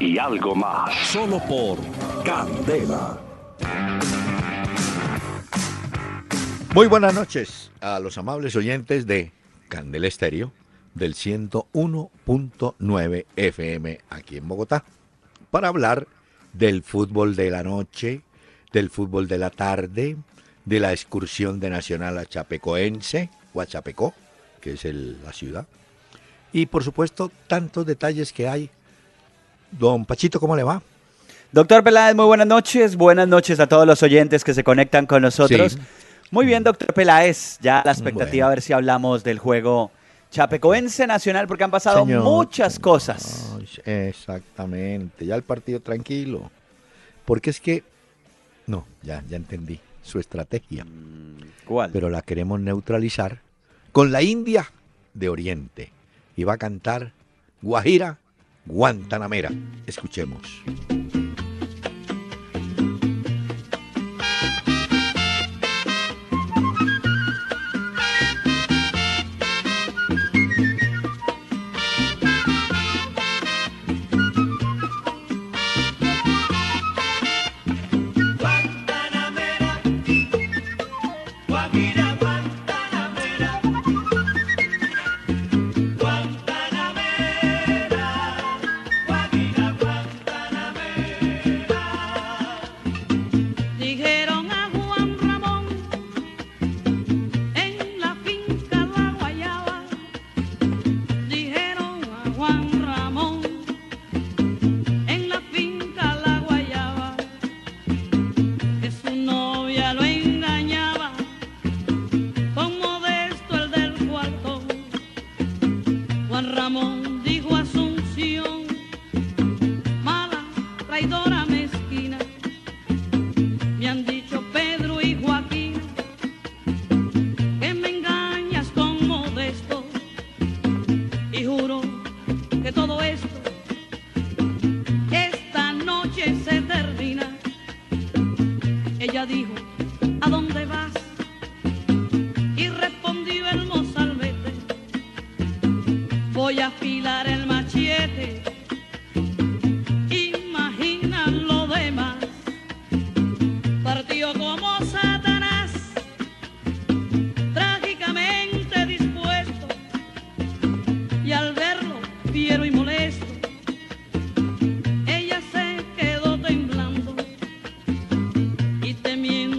y algo más. Solo por Candela. Muy buenas noches a los amables oyentes de Candela Estéreo del 101.9 FM aquí en Bogotá para hablar del fútbol de la noche, del fútbol de la tarde, de la excursión de Nacional a Chapecoense, o a Chapecó, que es la ciudad. Y por supuesto, tantos detalles que hay. Don Pachito, ¿cómo le va? Doctor Peláez, muy buenas noches. Buenas noches a todos los oyentes que se conectan con nosotros. Muy bien, doctor Peláez. Ya la expectativa a ver si hablamos del juego Chapecoense Nacional, porque han pasado muchas cosas. exactamente. Ya el partido tranquilo. Porque es que. No, ya, ya entendí su estrategia. ¿Cuál? Pero la queremos neutralizar con la India de Oriente. Y va a cantar Guajira Guantanamera. Escuchemos.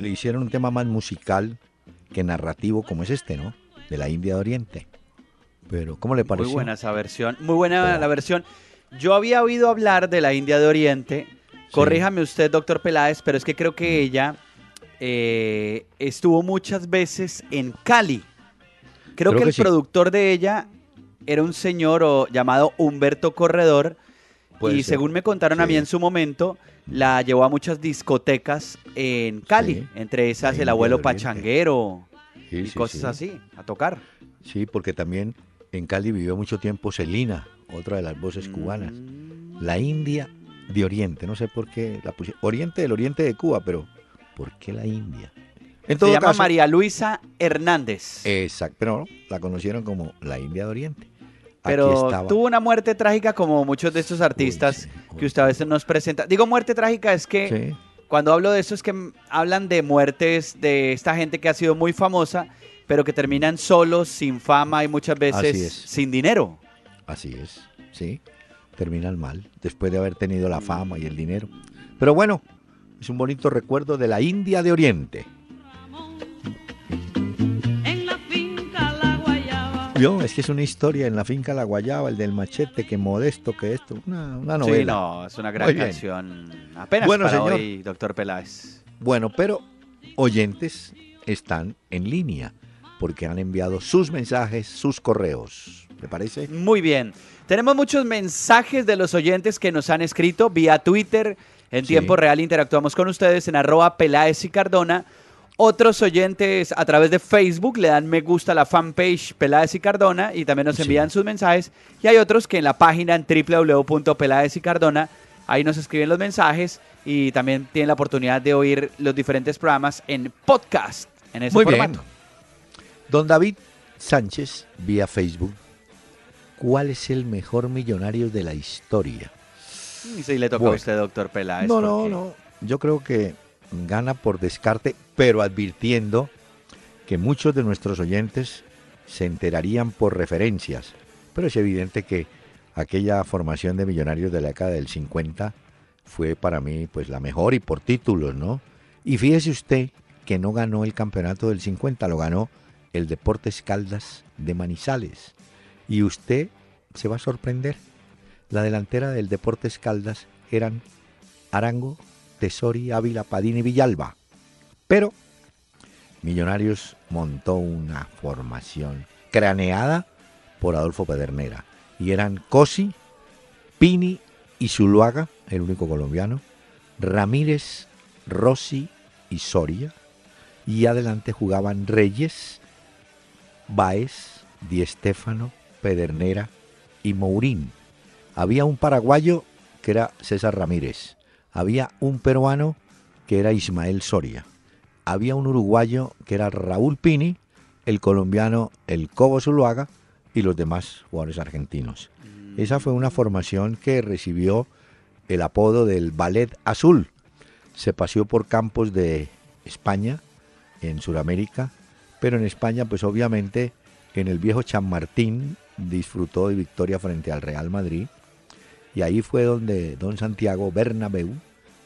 le hicieron un tema más musical que narrativo como es este, ¿no? De la India de Oriente. Pero, ¿cómo le parece? Muy buena esa versión, muy buena la versión. Yo había oído hablar de la India de Oriente, corríjame usted, doctor Peláez, pero es que creo que ella eh, estuvo muchas veces en Cali. Creo, que, el productor de ella era un señor llamado Humberto Corredor y según me contaron a mí en su momento, la llevó a muchas discotecas en Cali, entre esas el abuelo Pachanguero y cosas así, a tocar. Sí, porque también en Cali vivió mucho tiempo Celina, otra de las voces cubanas. Mm. La India de Oriente, no sé por qué la puse. Oriente del Oriente de Cuba, pero ¿Por qué la India? Se llama María Luisa Hernández. Exacto, pero la conocieron como la India de Oriente. Pero tuvo una muerte trágica como muchos de estos artistas que usted a veces nos presenta. Digo muerte trágica es que cuando hablo de eso es que hablan de muertes de esta gente que ha sido muy famosa, pero que terminan solos, sin fama y muchas veces sin dinero. Así es, sí. terminan mal, después de haber tenido la fama y el dinero. Pero bueno, es un bonito recuerdo de la India de Oriente. Yo, es que es una historia en la finca La Guayaba, el del machete, que modesto que esto, una, una novela. Sí, no, es una gran canción. Apenas bueno, para señor. hoy, doctor Peláez. Bueno, pero oyentes están en línea porque han enviado sus mensajes, sus correos. ¿Le parece? Muy bien. Tenemos muchos mensajes de los oyentes que nos han escrito vía Twitter. En tiempo real interactuamos con ustedes en arroba Peláez y Cardona. Otros oyentes a través de Facebook le dan me gusta a la fanpage Peláez y Cardona y también nos envían sus mensajes. Y hay otros que en la página en www.peláez y Cardona, ahí nos escriben los mensajes y también tienen la oportunidad de oír los diferentes programas en podcast, en ese formato. Don David Sánchez, vía Facebook, ¿cuál es el mejor millonario de la historia? Y si le toca a usted, doctor Peláez. No, no, no. Yo creo que gana por descarte, pero advirtiendo que muchos de nuestros oyentes se enterarían por referencias. Pero es evidente que aquella formación de millonarios de la década del 50 fue para mí pues la mejor y por títulos, ¿no? Y fíjese usted que no ganó el campeonato del 50, lo ganó el Deportes Caldas de Manizales. Y usted se va a sorprender. La delantera del Deportes Caldas eran Arango, Tesori, Ávila, Padín y Villalba. Pero Millonarios montó una formación craneada por Adolfo Pedernera. Y eran Cosi, Pini y Zuluaga, el único colombiano, Ramírez, Rossi y Soria. Y adelante jugaban Reyes, Baez, Di Stéfano, Pedernera y Mourín. Había un paraguayo que era César Ramírez había un peruano que era Ismael Soria, había un uruguayo que era Raúl Pini, el colombiano el Cobo Zuluaga y los demás jugadores argentinos. Mm. Esa fue una formación que recibió el apodo del Ballet Azul. Se paseó por campos de España, en Sudamérica, pero en España pues obviamente en el viejo Chamartín disfrutó de victoria frente al Real Madrid y ahí fue donde don Santiago Bernabéu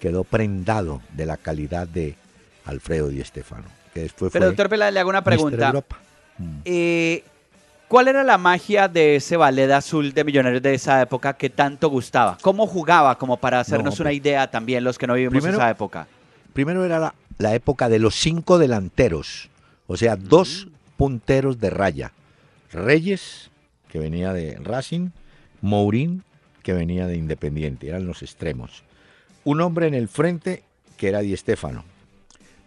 quedó prendado de la calidad de Alfredo Di Stefano. Que después Pero doctor Peláez, le hago una pregunta. Mm. Eh, ¿Cuál era la magia de ese ballet azul de Millonarios de esa época que tanto gustaba? ¿Cómo jugaba? Como para hacernos una idea también los que no vivimos en esa época. Primero era la, época de los cinco delanteros, o sea, dos punteros de raya. Reyes, que venía de Racing, Mourín, que venía de Independiente, eran los extremos. Un hombre en el frente que era Di Stéfano.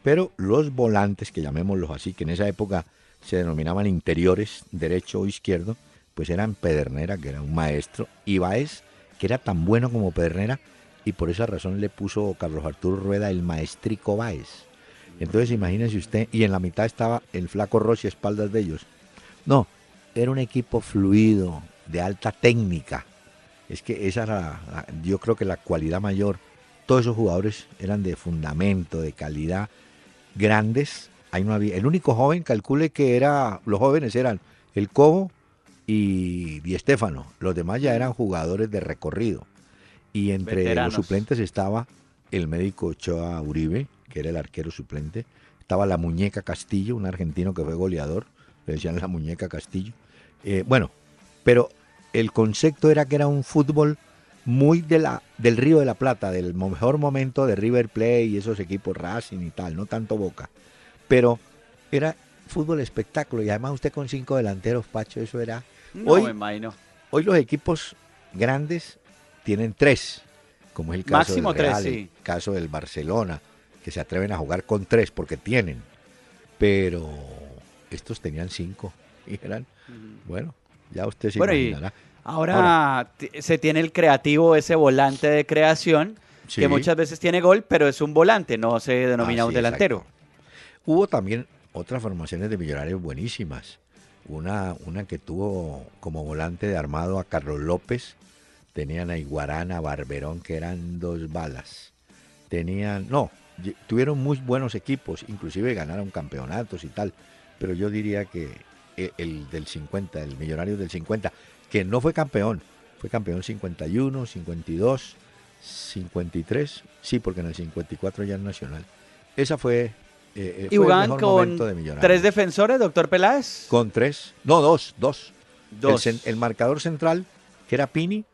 Pero los volantes, que llamémoslos así, que en esa época se denominaban interiores, derecho o izquierdo, pues eran Pedernera, que era un maestro, y Baez, que era tan bueno como Pedernera, y por esa razón le puso Carlos Arturo Rueda el maestrico Baez. Entonces imagínense usted, y en la mitad estaba el flaco Rossi a espaldas de ellos. No, era un equipo fluido, de alta técnica, es que esa era, yo creo que la cualidad mayor. Todos esos jugadores eran de fundamento, de calidad, grandes. Ahí no había, el único joven, calcule que era, los jóvenes eran el Cobo y Di Estefano. Los demás ya eran jugadores de recorrido. Y entre los suplentes estaba el médico Ochoa Uribe, que era el arquero suplente. Estaba la muñeca Castillo, un argentino que fue goleador. Le decían la muñeca Castillo. Eh, bueno, pero el concepto era que era un fútbol muy de la, del Río de la Plata, del mejor momento de River Plate y esos equipos Racing y tal, no tanto Boca. Pero era fútbol espectáculo y además usted con cinco delanteros, Pacho, eso era... hoy, me imagino. Hoy los equipos grandes tienen tres, como es el caso del Real, el caso del Barcelona, que se atreven a jugar con tres porque tienen. Pero estos tenían cinco y eran, bueno, ya usted se imaginará. Ahora, se tiene el creativo, ese volante de creación, que muchas veces tiene gol, pero es un volante, no se denomina un delantero. Hubo también otras formaciones de millonarios buenísimas. Una, una que tuvo como volante de armado a Carlos López, tenían a Iguarana, Barberón, que eran dos balas. Tenían, no, tuvieron muy buenos equipos, inclusive ganaron campeonatos y tal, pero yo diría que el del 50, el millonario del 50, que no fue campeón, Fue campeón 51, 52, 53. Sí, porque en el 54 ya es nacional. Esa fue. Eh, ¿Y jugaban con tres defensores, doctor Peláez? Con tres. No, dos, dos. dos. El, marcador central, que era Pini,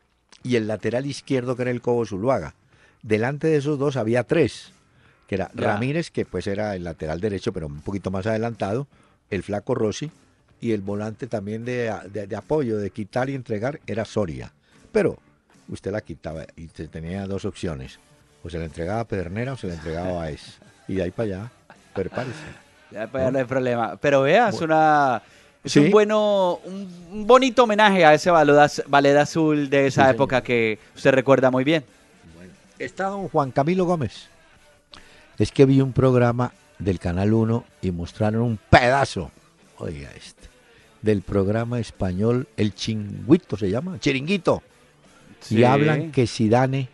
y el lateral izquierdo, que era el Cobo Zuluaga. Delante de esos dos había tres, que era Ramírez, que pues era el lateral derecho, pero un poquito más adelantado, el Flaco Rossi, y el volante también de, apoyo, de quitar y entregar, era Soria. Pero usted la quitaba y tenía dos opciones. O se la entregaba a Pedernera o se la entregaba a Es. Y de ahí para allá, prepárese. Ya para allá no hay problema. Pero veas, una... Es un bueno, un bonito homenaje a ese ballet azul de esa época que usted recuerda muy bien. Está don Juan Camilo Gómez. Es que vi un programa del Canal 1 y mostraron un pedazo, oiga este, del programa español El Chingüito se llama, Chiringuito. Y hablan que Sidane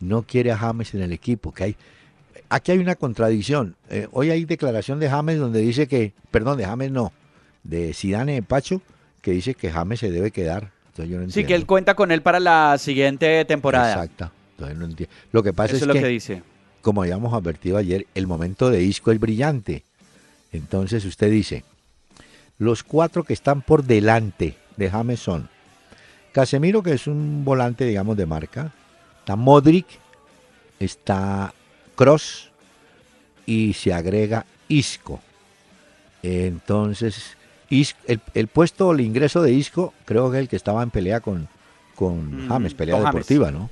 no quiere a James en el equipo, que hay aquí hay una contradicción. Eh, hoy hay declaración de James donde dice que, perdón, de James no, de Sidane Pacho, que dice que James se debe quedar. sí, que él cuenta con él para la siguiente temporada. Exacto. Entonces no entiendo. Lo que pasa es, lo que, dice. como habíamos advertido ayer, el momento de Isco es brillante. Entonces usted dice, los cuatro que están por delante de James son Casemiro, que es un volante, digamos, de marca. Está Modric, está Cross y se agrega Isco. Entonces, el, puesto, el ingreso de Isco, creo que es el que estaba en pelea con, con mm, James, pelea deportiva, ¿no?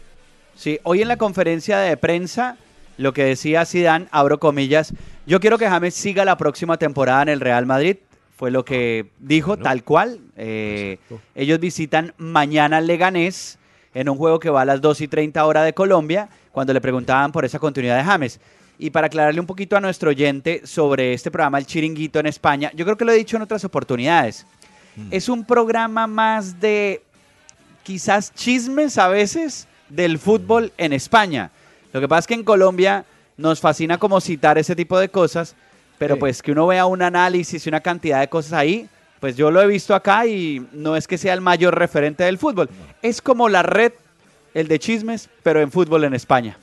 Sí, hoy en la conferencia de prensa, lo que decía Zidane, abro comillas, yo quiero que James siga la próxima temporada en el Real Madrid fue lo que dijo, tal cual. Eh, ellos visitan mañana Leganés en un juego que va a las 2 y 30 horas de Colombia, cuando le preguntaban por esa continuidad de James. Y para aclararle un poquito a nuestro oyente sobre este programa, El Chiringuito en España, yo creo que lo he dicho en otras oportunidades. Mm. Es un programa más de quizás chismes a veces del fútbol en España. Lo que pasa es que en Colombia nos fascina como citar ese tipo de cosas, pero pues que uno vea un análisis y una cantidad de cosas ahí, pues yo lo he visto acá y no es que sea el mayor referente del fútbol. Es como la red, el de chismes, pero en fútbol en España.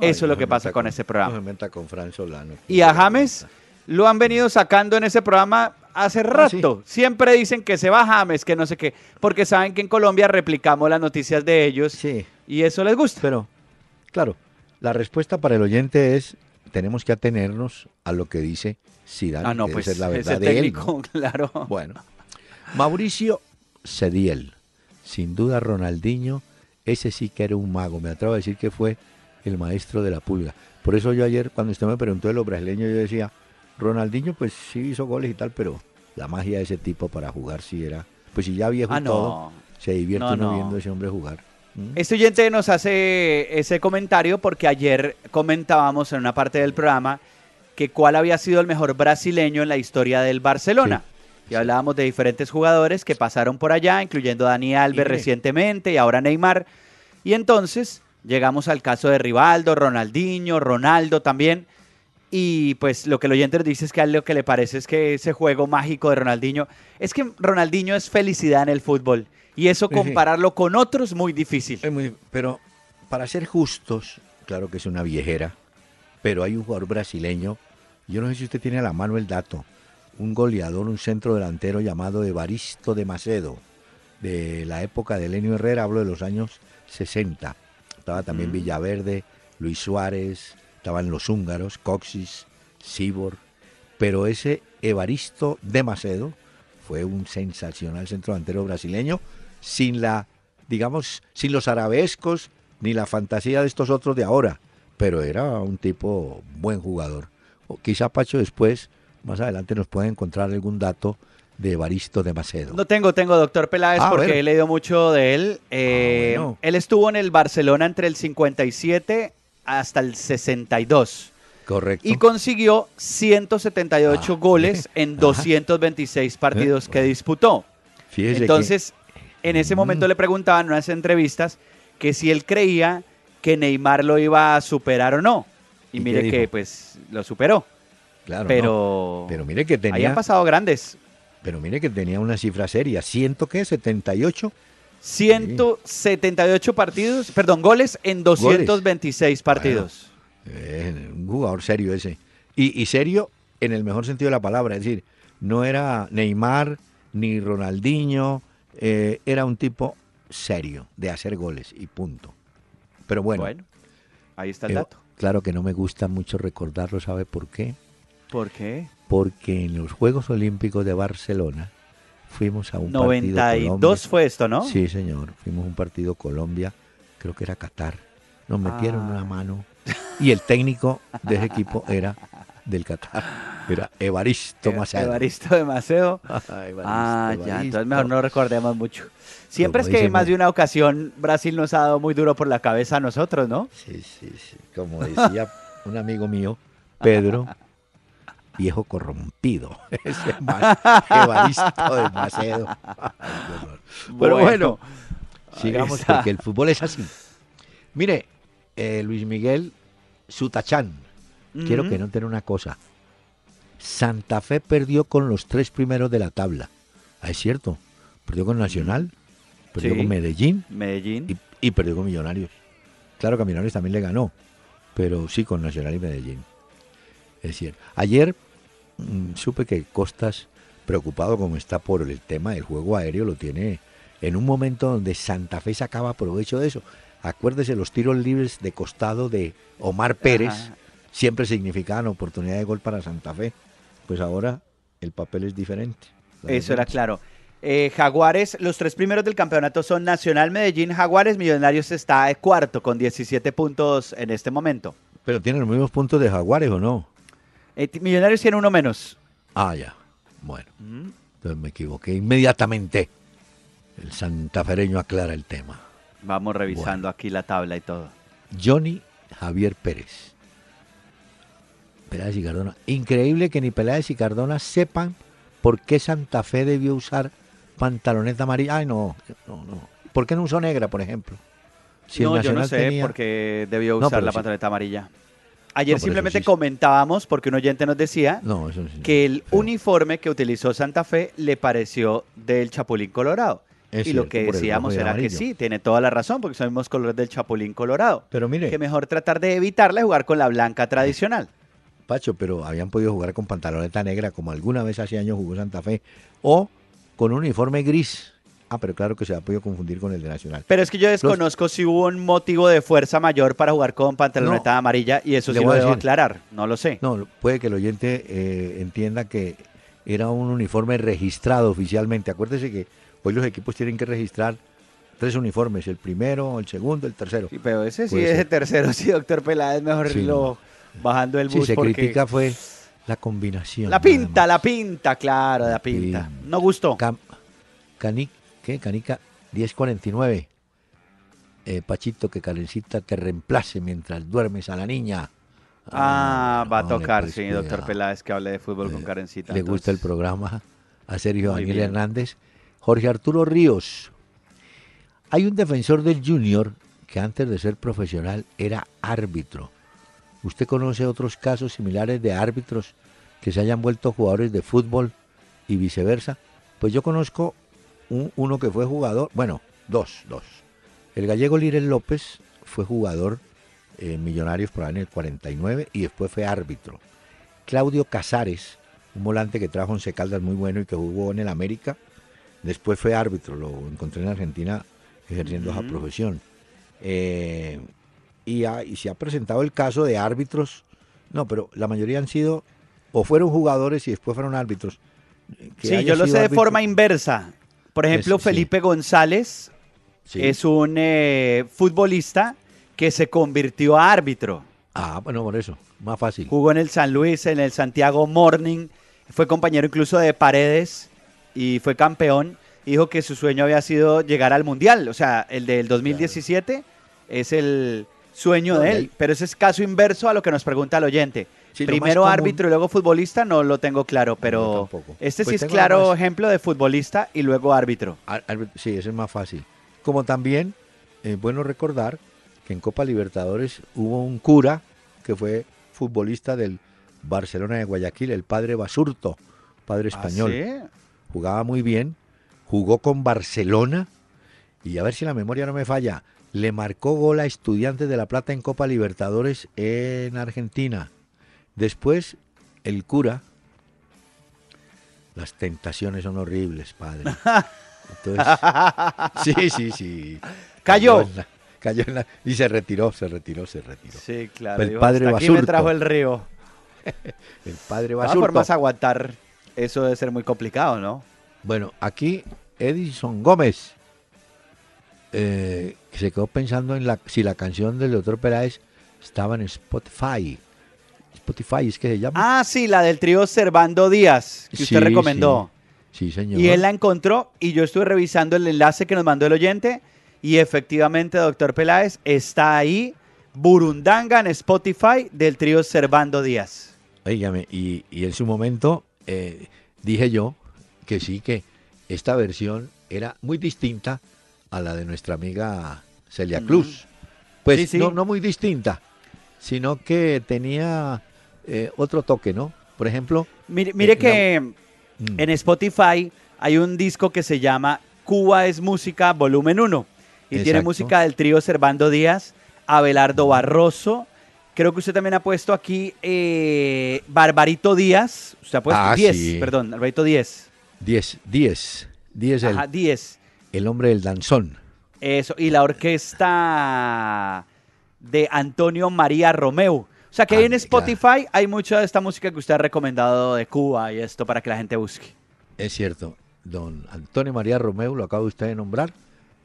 Eso es lo que pasa con, ese programa. con Fran Solano. Y a James lo han venido sacando en ese programa hace ah, rato. Siempre dicen que se va James, que no sé qué, porque saben que en Colombia replicamos las noticias de ellos sí. y eso les gusta. Pero, claro, la respuesta para el oyente es tenemos que atenernos a lo que dice Zidane, ah, no, pues, es la verdad de él. claro. Bueno, Mauricio Cediel, sin duda Ronaldinho, ese sí que era un mago. Me atrevo a decir que fue el maestro de la pulga. Por eso yo ayer, cuando usted me preguntó de los brasileños, yo decía, Ronaldinho pues sí hizo goles y tal, pero la magia de ese tipo para jugar sí era, pues si ya viejo ah, todo, se divierte uno viendo a ese hombre jugar. Este oyente nos hace ese comentario porque ayer comentábamos en una parte del programa que cuál había sido el mejor brasileño en la historia del Barcelona. y hablábamos de diferentes jugadores que pasaron por allá, incluyendo Dani Alves recientemente y ahora Neymar. Y entonces llegamos al caso de Rivaldo, Ronaldinho, Ronaldo también. Y pues lo que el oyente dice es que a lo que le parece es que ese juego mágico de Ronaldinho, es que Ronaldinho es felicidad en el fútbol. Y eso compararlo con otros muy difícil. pero para ser justos, claro que es una viejera, pero hay un jugador brasileño, yo no sé si usted tiene a la mano el dato, un goleador, un centro delantero llamado Evaristo de Macedo, de la época de Lenio Herrera, hablo de los años 60. Estaba también Villaverde, Luis Suárez, estaban los húngaros, Coxis, Sibor, pero ese Evaristo de Macedo fue un sensacional centro delantero brasileño sin la, digamos, sin los arabescos ni la fantasía de estos otros de ahora, pero era un tipo buen jugador. O quizá Pacho después, más adelante, nos puede encontrar algún dato de Evaristo de Macedo. No tengo, tengo, doctor Peláez, ah, porque he leído mucho de él. Ah, eh, él estuvo en el Barcelona entre el 57 hasta el 62. Correcto. Y consiguió 178 ah, goles en 226 partidos que disputó. Fíjese Entonces, en ese momento le preguntaban en unas entrevistas que si él creía que Neymar lo iba a superar o no. Y, mire que pues lo superó. Claro. Pero, pero mire que tenía. han pasado grandes. Pero mire que tenía una cifra seria. ¿Ciento qué? ¿78? 178 partidos, perdón, goles en 226 partidos. Eh, un jugador serio ese. Y, y, serio en el mejor sentido de la palabra. Es decir, no era Neymar ni Ronaldinho. Eh, era un tipo serio de hacer goles y punto. Pero bueno. Bueno, ahí está el dato. Claro que no me gusta mucho recordarlo, ¿sabe por qué? ¿Por qué? Porque en los Juegos Olímpicos de Barcelona fuimos a un 92 partido fue esto, ¿no? Sí, señor. Fuimos a un partido Colombia, creo que era Qatar. Nos metieron una ah. mano y el técnico de ese equipo era del Qatar. Era Evaristo Macedo. Evaristo de Macedo. ah, ya, entonces mejor no recordemos mucho. Siempre es que más de una ocasión Brasil nos ha dado muy duro por la cabeza a nosotros, ¿no? Sí, sí, sí. Como decía un amigo mío, Pedro, viejo corrompido. Ese Evaristo de Macedo. Pero bueno, sigamos porque el fútbol es así. Mire, eh, Luis Miguel Sutachán, quiero que noten una cosa. Santa Fe perdió con los tres primeros de la tabla. Ah, es cierto. Perdió con Nacional, perdió con Medellín, Medellín. Y, perdió con Millonarios. Claro que a Millonarios también le ganó, pero sí con Nacional y Medellín. Es cierto. Ayer mm, supe que Costas, preocupado como está por el tema del juego aéreo, lo tiene en un momento donde Santa Fe sacaba provecho de eso. Acuérdese los tiros libres de costado de Omar Pérez, siempre significaban oportunidad de gol para Santa Fe pues ahora el papel es diferente. Eso era claro. Eh, Jaguares, los tres primeros del campeonato son Nacional, Medellín, Jaguares, Millonarios está de cuarto con 17 puntos en este momento. Pero tienen los mismos puntos de Jaguares o no? Eh, Millonarios tiene uno menos. Ah, ya. Bueno. Entonces me equivoqué inmediatamente. El santafereño aclara el tema. Vamos revisando aquí la tabla y todo. Johnny Javier Pérez. Peláez y Cardona. Increíble que ni Peláez y Cardona sepan por qué Santa Fe debió usar pantaloneta amarilla. Ay, no, no, no. ¿Por qué no usó negra, por ejemplo? no, yo no sé por qué debió usar la pantaloneta amarilla. Ayer simplemente comentábamos, porque un oyente nos decía que el uniforme que utilizó Santa Fe le pareció del Chapulín Colorado. y lo que decíamos era que sí, tiene toda la razón, porque son los colores del Chapulín Colorado. Pero mire. Que mejor tratar de evitarla y jugar con la blanca tradicional. Pacho, pero habían podido jugar con pantaloneta negra como alguna vez hace años jugó Santa Fe, o con un uniforme gris. Ah, pero claro que se ha podido confundir con el de Nacional. Pero es que yo desconozco si hubo un motivo de fuerza mayor para jugar con pantaloneta amarilla y eso sí lo debo aclarar, no lo sé. No, puede que el oyente eh, entienda que era un uniforme registrado oficialmente. Acuérdese que hoy los equipos tienen que registrar tres uniformes, el primero, el segundo, el tercero. Sí, pero ese sí, ese tercero, sí, doctor Peláez, mejor lo bajando el bus. Sí, se critica fue la combinación. La pinta, la pinta, claro, la, pinta. No gustó. ¿Qué? Canica 1049. Eh, Pachito, que Karencita te reemplace mientras duermes a la niña. Ah, va a tocar, sí, doctor Peláez, que hable de fútbol con Karencita. Le gusta el programa a Sergio Daniel Hernández. Jorge Arturo Ríos. Hay un defensor del Junior que antes de ser profesional era árbitro ¿Usted conoce otros casos similares de árbitros que se hayan vuelto jugadores de fútbol y viceversa? Pues yo conozco uno que fue jugador, bueno, dos, dos. El gallego Lirel López fue jugador en Millonarios por en el 49 y después fue árbitro. Claudio Casares, un volante que trajo en Caldas muy bueno y que jugó en el América, después fue árbitro, lo encontré en Argentina ejerciendo esa profesión. Eh, y, se ha presentado el caso de árbitros, no, pero la mayoría han sido o fueron jugadores y después fueron árbitros. sí, yo lo sé de forma inversa. Por ejemplo, Felipe González es un eh, futbolista que se convirtió a árbitro. Ah, bueno, por eso, más fácil. Jugó en el San Luis, en el Santiago Morning, fue compañero incluso de Paredes y fue campeón. Dijo que su sueño había sido llegar al Mundial, o sea, el del 2017 es el, sueño de él. Pero ese es caso inverso a lo que nos pregunta el oyente. Primero árbitro y luego futbolista, no lo tengo claro, pero este sí pues es claro ejemplo de futbolista y luego árbitro. Sí, ese es más fácil. Como también es bueno recordar que en Copa Libertadores hubo un cura que fue futbolista del Barcelona de Guayaquil, el padre Basurto, padre ¿Ah, español. Jugaba muy bien, jugó con Barcelona y a ver si la memoria no me falla, le marcó gol a Estudiantes de La Plata en Copa Libertadores en Argentina. Después, el cura. Las tentaciones son horribles, padre. Entonces, sí, sí, sí. Cayó. Cayó en la, y se retiró, se retiró, se retiró. Sí, claro. El padre aquí me trajo el río. el padre Basurto. De formas, aguantar eso debe ser muy complicado, ¿no? Bueno, aquí Edison Gómez eh, se quedó pensando en la, si la canción del doctor Peláez estaba en Spotify. Spotify es que se llama. Ah, sí, la del trío Servando Díaz, que usted recomendó. Sí. sí, señor. Y él la encontró y yo estuve revisando el enlace que nos mandó el oyente y efectivamente, doctor Peláez, está ahí Burundanga en Spotify del trío Servando Díaz. Óigame, y, en su momento eh, dije yo que sí, que esta versión era muy distinta a la de nuestra amiga Celia Cruz. Pues No, no muy distinta, sino que tenía eh, otro toque, ¿no? Por ejemplo... Mire, eh, que mm. en Spotify hay un disco que se llama Cuba es Música Volumen 1 y tiene música del trío Servando Díaz, Abelardo Barroso. Creo que usted también ha puesto aquí eh, Barbarito Díaz. Usted ha puesto 10, ah, perdón, Barbarito 10. 10, 10. 10 Ajá, 10. El hombre del danzón. Eso, y la orquesta de Antonio María Romeo. O sea que ahí en Spotify hay mucha de esta música que usted ha recomendado de Cuba y esto para que la gente busque. Es cierto, don Antonio María Romeo, lo acaba usted de nombrar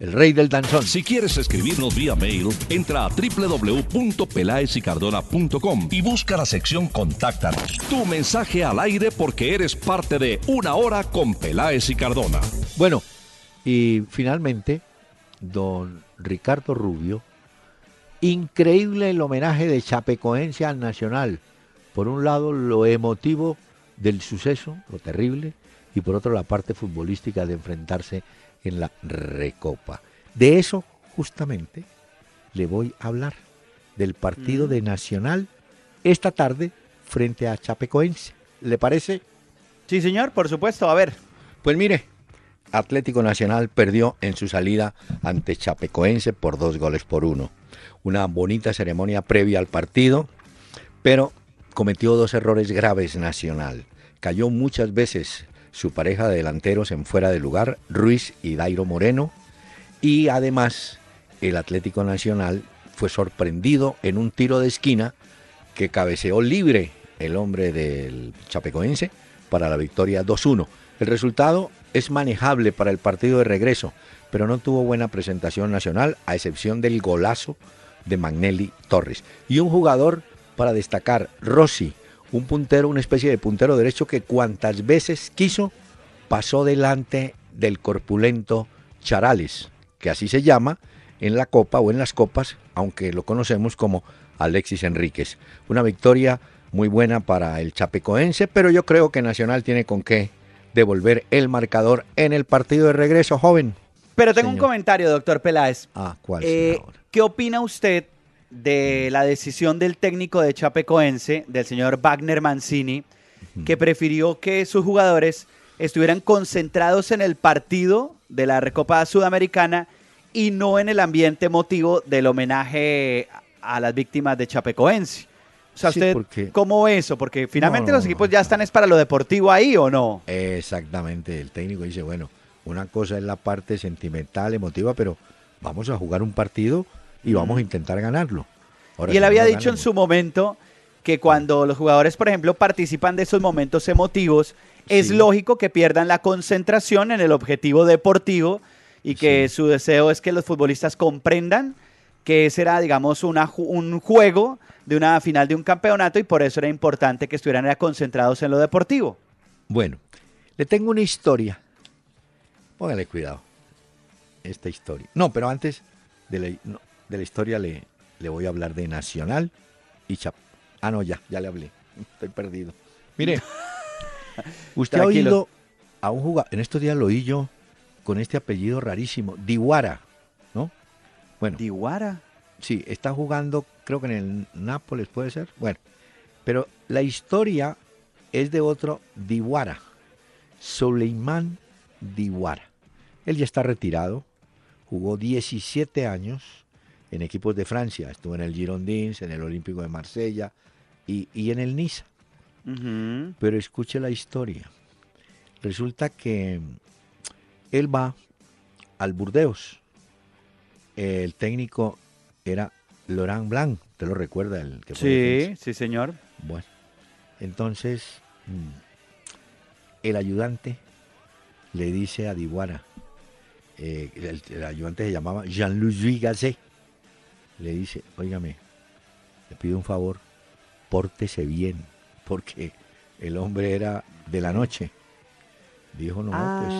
el rey del danzón. Si quieres escribirnos vía mail, entra a www.pelaesicardona.com y busca la sección Contáctanos. Tu mensaje al aire porque eres parte de Una Hora con Peláez y Cardona. Bueno, y finalmente, don Ricardo Rubio, increíble el homenaje de Chapecoense al Nacional. Por un lado, lo emotivo del suceso, lo terrible, y por otro, la parte futbolística de enfrentarse en la Recopa. De eso justamente le voy a hablar, del partido mm. de Nacional esta tarde frente a Chapecoense. ¿Le parece? Sí, señor, por supuesto. A ver. Pues mire, Atlético Nacional perdió en su salida ante Chapecoense por dos goles por uno. Una bonita ceremonia previa al partido, pero cometió dos errores graves Nacional. Cayó muchas veces su pareja de delanteros en fuera de lugar, Ruiz y Dairo Moreno, y además el Atlético Nacional fue sorprendido en un tiro de esquina que cabeceó libre el hombre del Chapecoense para la victoria 2-1. El resultado es manejable para el partido de regreso, pero no tuvo buena presentación nacional, a excepción del golazo de Magnelli Torres. Y un jugador para destacar, Rossi, un puntero, una especie de puntero derecho que cuantas veces quiso pasó delante del corpulento Charales, que así se llama en la copa o en las copas, aunque lo conocemos como Alexis Enríquez. Una victoria muy buena para el chapecoense, pero yo creo que Nacional tiene con qué devolver el marcador en el partido de regreso, joven. Pero tengo un comentario, doctor Peláez. Ah, ¿cuál? Eh, ¿Qué opina usted de la decisión del técnico de Chapecoense, del señor Wagner Mancini, que prefirió que sus jugadores estuvieran concentrados en el partido de la Recopa Sudamericana y no en el ambiente emotivo del homenaje a las víctimas de Chapecoense. O sea, ¿usted cómo ve eso? Porque finalmente los equipos ya están es para lo deportivo ahí o no. Exactamente, el técnico dice, bueno, una cosa es la parte sentimental, emotiva, pero vamos a jugar un partido y vamos a intentar ganarlo. y él había dicho en su momento que cuando los jugadores, por ejemplo, participan de esos momentos emotivos, es lógico que pierdan la concentración en el objetivo deportivo y que su deseo es que los futbolistas comprendan que ese era, digamos, una, un juego de una final de un campeonato y por eso era importante que estuvieran concentrados en lo deportivo. Bueno, le tengo una historia. Póngale cuidado. Esta historia. No, pero antes de la, de la historia le, le voy a hablar de Nacional y Chap. Ah, no, ya, ya le hablé. Estoy perdido. Mire, usted ha oído a un jugador, en estos días lo oí yo con este apellido rarísimo, Diwara, ¿no? Bueno. ¿Diwara? Sí, está jugando, creo que en el Nápoles puede ser. Bueno, pero la historia es de otro Diwara, Soleiman Diwara. Él ya está retirado, jugó 17 años en equipos de Francia. Estuvo en el Girondins, en el Olímpico de Marsella y, en el Niza. Pero escuche la historia. Resulta que él va al Burdeos. El técnico era Laurent Blanc, ¿te lo recuerda? El que sí, sí, señor. Bueno, entonces mm, el ayudante le dice a Diguara, eh, el, ayudante se llamaba Jean-Louis Gasset, le dice, óigame, le pido un favor, pórtese bien, porque el hombre era de la noche. Dijo, no, pues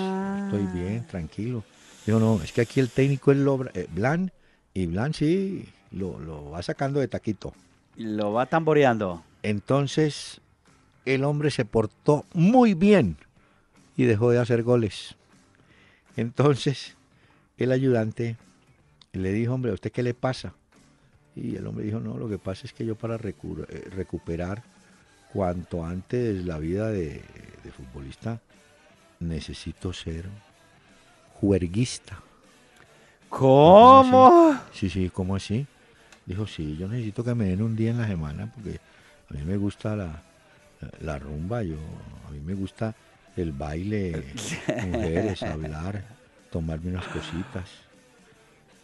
estoy ah. bien, tranquilo. Dijo, no, es que aquí el técnico es eh, Blan, y Blan sí lo, lo va sacando de taquito. Lo va tamboreando. Entonces, el hombre se portó muy bien y dejó de hacer goles. Entonces, el ayudante le dijo, hombre, ¿a usted qué le pasa? Y el hombre dijo, no, lo que pasa es que yo para eh, recuperar cuanto antes la vida de, futbolista necesito ser juerguista. ¿Cómo? Sí, sí, ¿cómo así? Dijo, sí, yo necesito que me den un día en la semana porque a mí me gusta la, la rumba, yo, a mí me gusta el baile, mujeres, hablar, tomarme unas cositas.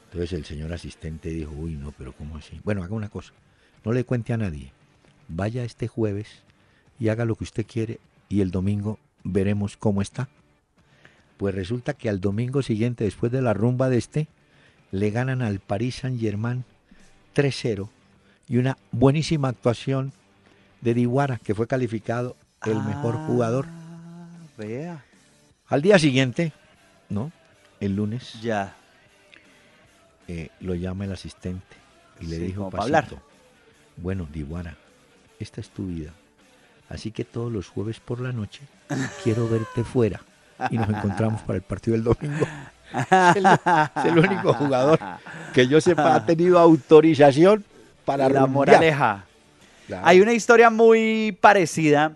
Entonces el señor asistente dijo, uy, no, pero ¿cómo así? Bueno, haga una cosa, no le cuente a nadie. Vaya este jueves y haga lo que usted quiere y el domingo veremos cómo está. Pues resulta que al domingo siguiente, después de la rumba de este, le ganan al Paris Saint Germain 3-0 y una buenísima actuación de Diwara, que fue calificado el mejor ah, jugador. Vea. Al día siguiente, ¿no? El lunes. Ya. Eh, lo llama el asistente y le dijo, Pasito, bueno, Diwara, esta es tu vida. Así que todos los jueves por la noche quiero verte fuera y nos encontramos para el partido del domingo. Es el, único jugador que yo sepa ha tenido autorización para la moraleja. Hay una historia muy parecida,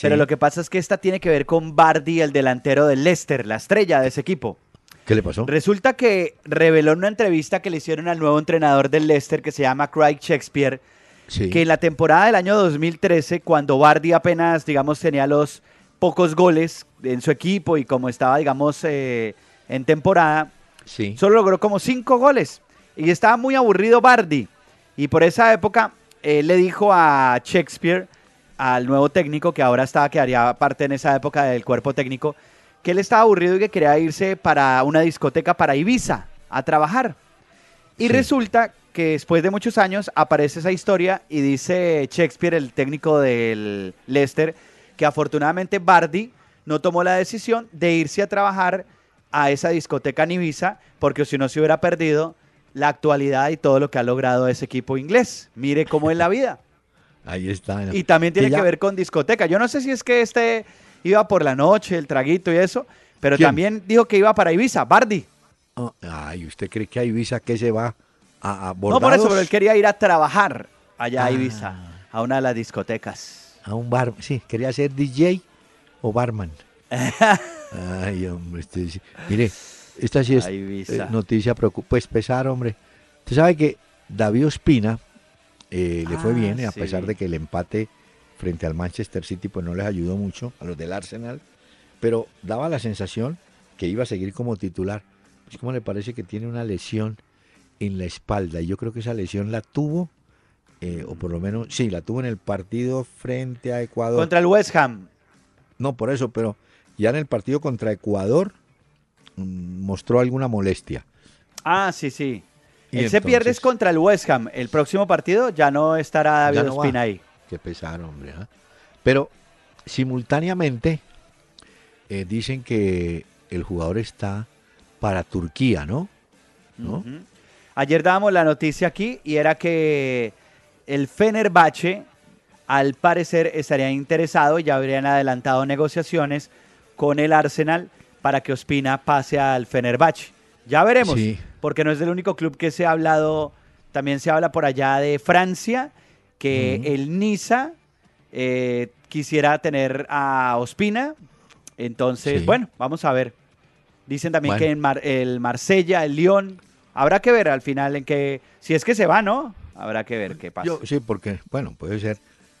pero lo que pasa es que esta tiene que ver con Bardi, el delantero del Leicester, la estrella de ese equipo. ¿Qué le pasó? Resulta que reveló en una entrevista que le hicieron al nuevo entrenador del Leicester, que se llama Craig Shakespeare, que en la temporada del año 2013, cuando Bardi apenas, digamos, tenía los pocos goles en su equipo y como estaba, digamos, eh, en temporada, solo logró como cinco goles. Y estaba muy aburrido Bardi. Y por esa época él le dijo a Shakespeare, al nuevo técnico, que ahora estaba, quedaría parte en esa época del cuerpo técnico, que él estaba aburrido y que quería irse para una discoteca para Ibiza a trabajar. Y resulta que después de muchos años aparece esa historia y dice Shakespeare, el técnico del Leicester, que afortunadamente Bardi no tomó la decisión de irse a trabajar a esa discoteca en Ibiza, porque si no se hubiera perdido la actualidad y todo lo que ha logrado ese equipo inglés. Mire cómo es la vida. Ahí está. Y también tiene que ver con discoteca. Yo no sé si es que este iba por la noche, el traguito y eso, pero también dijo que iba para Ibiza, Bardi. Oh, ay, ¿usted cree que a Ibiza que se va a, No por eso, pero él quería ir a trabajar allá a ah. Ibiza, a una de las discotecas. A un bar, sí, quería ser DJ o barman. ay, hombre, este, mire, esta sí es eh, noticia pues pesar, hombre. Usted sabe que David Ospina eh, le fue ah, bien, a pesar de que el empate frente al Manchester City pues no les ayudó mucho a los del Arsenal, pero daba la sensación que iba a seguir como titular. Pues como le parece que tiene una lesión en la espalda y yo creo que esa lesión la tuvo, eh, o por lo menos, sí, la tuvo en el partido frente a Ecuador. Contra el West Ham. No, por eso, pero ya en el partido contra Ecuador Mm, mostró alguna molestia. Ah, sí, sí. Él se pierde contra el West Ham. El próximo partido ya no estará David Ospina ahí. Qué pesar, hombre. ¿ah? Pero simultáneamente eh, dicen que el jugador está para Turquía, ¿no? Ayer dábamos la noticia aquí y era que el Fenerbahce al parecer estaría interesado, ya habrían adelantado negociaciones con el Arsenal para que Ospina pase al Fenerbahce. Ya veremos, porque no es el único club que se ha hablado, también se habla por allá de Francia, que el Niza eh, quisiera tener a Ospina. Entonces, bueno, vamos a ver. Dicen también que en el Marsella, el Lyon. Habrá que ver al final en qué. Si es que se va, ¿no? Habrá que ver qué pasa. sí, porque, bueno, puede ser.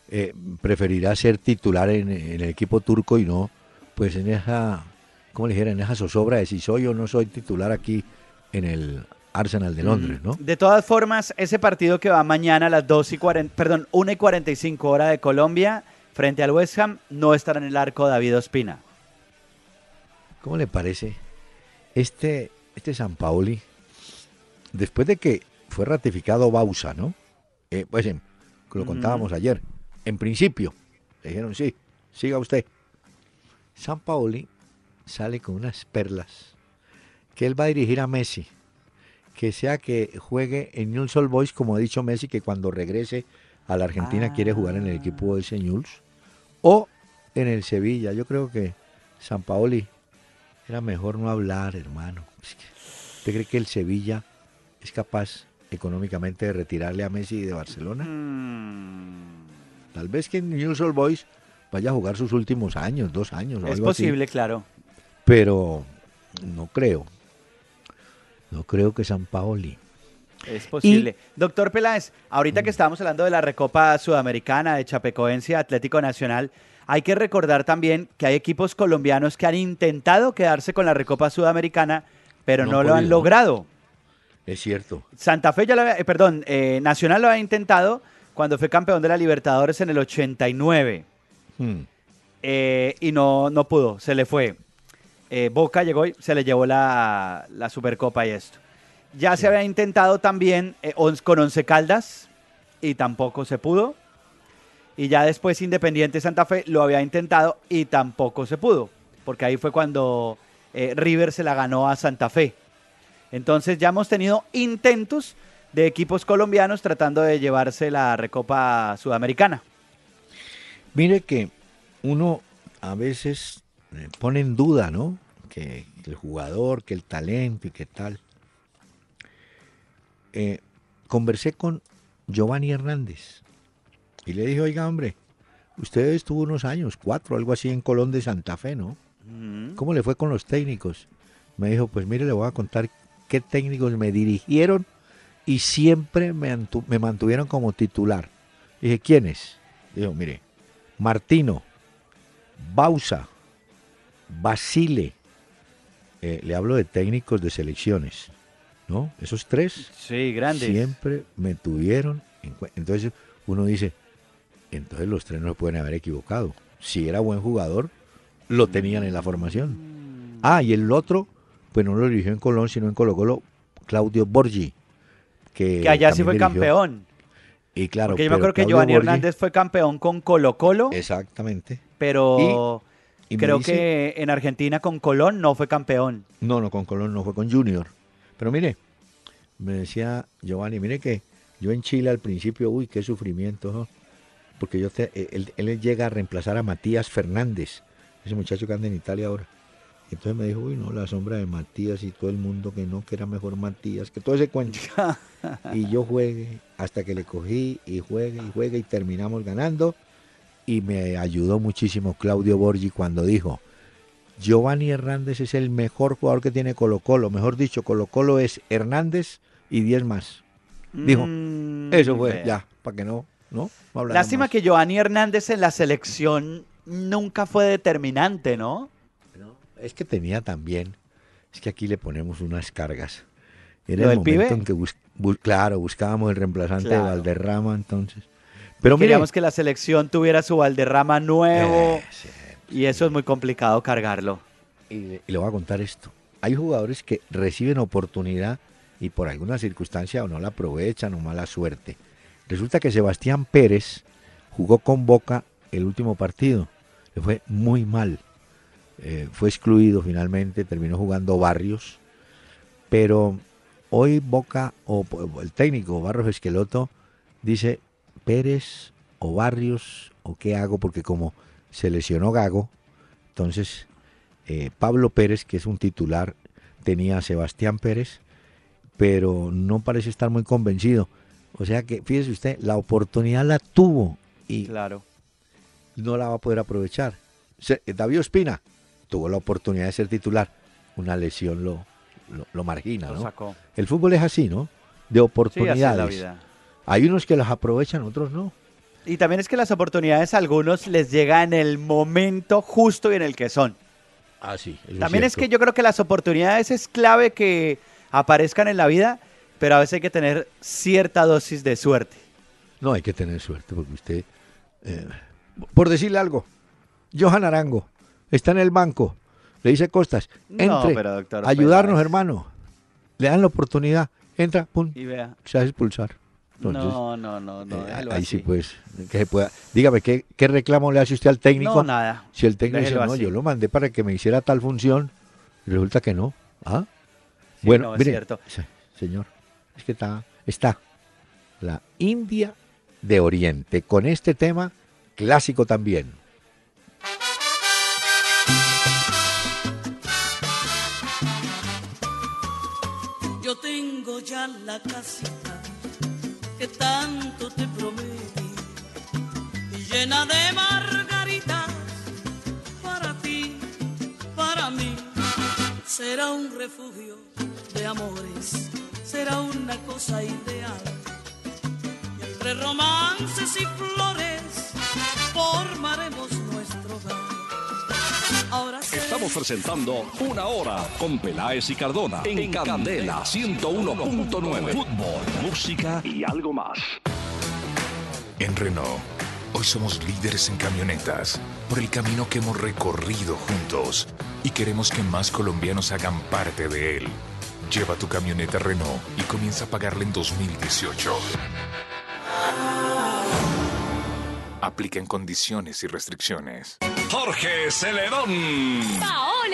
Eh, preferirá ser titular en, el equipo turco y no, pues en esa, ¿cómo le dijera? En esa zozobra de si soy o no soy titular aquí en el Arsenal de Londres, ¿no? De todas formas, ese partido que va mañana a las 2 y 40, perdón, 1 y 45 hora de Colombia, frente al West Ham, no estará en el arco David Ospina. ¿Cómo le parece? Este, este San Paoli, después de que fue ratificado Bausa, ¿no? Eh, pues lo contábamos ayer. En principio, le dijeron, sí, siga usted. San Paoli sale con unas perlas que él va a dirigir a Messi. Que sea que juegue en Newell's Old Boys, como ha dicho Messi, que cuando regrese a la Argentina quiere jugar en el equipo de ese Newell's. O en el Sevilla. Yo creo que San Paoli era mejor no hablar, hermano. ¿Usted cree que el Sevilla es capaz económicamente de retirarle a Messi de Barcelona? Mm. Tal vez que en News All Boys vaya a jugar sus últimos años, dos años. es posible, claro. Pero no creo. No creo que San Paoli. Es posible. Doctor Peláez, ahorita que estábamos hablando de la Recopa Sudamericana de Chapecoense Atlético Nacional, hay que recordar también que hay equipos colombianos que han intentado quedarse con la Recopa Sudamericana, pero no, lo han logrado. Es cierto. Santa Fe ya lo había, eh, perdón, eh, Nacional lo ha intentado cuando fue campeón de la Libertadores en el 89. Hmm. Eh, y no, no pudo, se le fue. Boca llegó y se le llevó la, Supercopa y esto. Ya se había intentado también con Once Caldas y tampoco se pudo. Y ya después Independiente Santa Fe lo había intentado y tampoco se pudo. Porque ahí fue cuando River se la ganó a Santa Fe. Entonces ya hemos tenido intentos de equipos colombianos tratando de llevarse la Recopa Sudamericana. Mire que uno a veces eh, pone en duda, ¿no? Que el jugador, que el talento y qué tal. Eh, conversé con Giovanni Hernández y le dije, oiga, hombre, usted estuvo unos años, cuatro, algo así, en Colón de Santa Fe, ¿no? ¿Cómo le fue con los técnicos? Me dijo, pues mire, le voy a contar qué técnicos me dirigieron y siempre me, mantuvieron como titular. Dije, ¿quiénes? Dijo, mire, Martino, Bausa, Basile, eh, le hablo de técnicos de selecciones, ¿no? Esos tres sí, grandes. siempre me tuvieron en Entonces uno dice, entonces los tres no se pueden haber equivocado. Si era buen jugador, lo tenían en la formación. Mm. Ah, y el otro, pues no lo dirigió en Colón, sino en Colo Colo, Claudio Borgi. Que, allá sí fue campeón. Y claro, Porque yo me acuerdo que Giovanni Hernández fue campeón con Colo Colo. Exactamente. Pero creo que en Argentina con Colón no fue campeón. No, no, con Colón no, fue con Junior. Pero mire, me decía Giovanni, mire que yo en Chile al principio, uy, qué sufrimiento, porque yo él, él, llega a reemplazar a Matías Fernández, ese muchacho que anda en Italia ahora. Entonces me dijo, uy, no, la sombra de Matías y todo el mundo que no, que era mejor Matías, que todo ese cuento. y yo juegue hasta que le cogí y juegue y juegue y terminamos ganando. Y me ayudó muchísimo Claudio Borgi cuando dijo, Giovanni Hernández es el mejor jugador que tiene Colo Colo. Mejor dicho, Colo Colo es Hernández y 10 más. Dijo, mm, eso fue, ya, para que no, ¿no? Lástima que Giovanni Hernández en la selección nunca fue determinante, ¿no? Es que tenía también, es que aquí le ponemos unas cargas. Era el momento en que, claro, buscábamos el reemplazante de Valderrama entonces. Pero Queríamos que la selección tuviera su Valderrama nuevo y eso es muy complicado cargarlo. Y, le voy a contar esto. Hay jugadores que reciben oportunidad y por alguna circunstancia o no la aprovechan o mala suerte. Resulta que Sebastián Pérez jugó con Boca el último partido. Le fue muy mal. Eh, fue excluido finalmente, terminó jugando Barrios, pero hoy Boca, o, el técnico Barrios Esqueloto, dice Pérez o Barrios, o qué hago, porque como se lesionó Gago, entonces eh, Pablo Pérez, que es un titular, tenía a Sebastián Pérez, pero no parece estar muy convencido. O sea que, fíjese usted, la oportunidad la tuvo y claro. no la va a poder aprovechar. David Espina tuvo la oportunidad de ser titular. una lesión lo, lo, margina, ¿no? El fútbol es así, ¿no? De oportunidades. Hay unos que las aprovechan, otros no. Y también es que las oportunidades a algunos les llegan en el momento justo y en el que son. Ah, sí. También es que yo creo que las oportunidades es clave que aparezcan en la vida, pero a veces hay que tener cierta dosis de suerte. No, hay que tener suerte porque usted, eh, por decirle algo, Johan Arango está en el banco, le dice Costas, entre, ayudarnos hermano, le dan la oportunidad, entra, pum, y vea. se hace expulsar. no, no, no, no. Eh, ahí sí, pues, que se pueda. Dígame, ¿qué, ¿qué, reclamo le hace usted al técnico? No, nada. Si el técnico dice, no, yo lo mandé para que me hiciera tal función, resulta que no. ¿Ah? bueno, mire, cierto. señor, es que está, está la India de Oriente con este tema clásico también. La casita que tanto te prometí, llena de margaritas para ti, para mí. Será un refugio de amores, será una cosa ideal. Y entre romances y flores formaremos. Estamos presentando Una Hora con Peláez y Cardona en, Candela 101.9. Fútbol, música y algo más. En Renault, hoy somos líderes en camionetas por el camino que hemos recorrido juntos y queremos que más colombianos hagan parte de él. Lleva tu camioneta Renault y comienza a pagarla en 2018. Aplica en condiciones y restricciones. Jorge Celedón.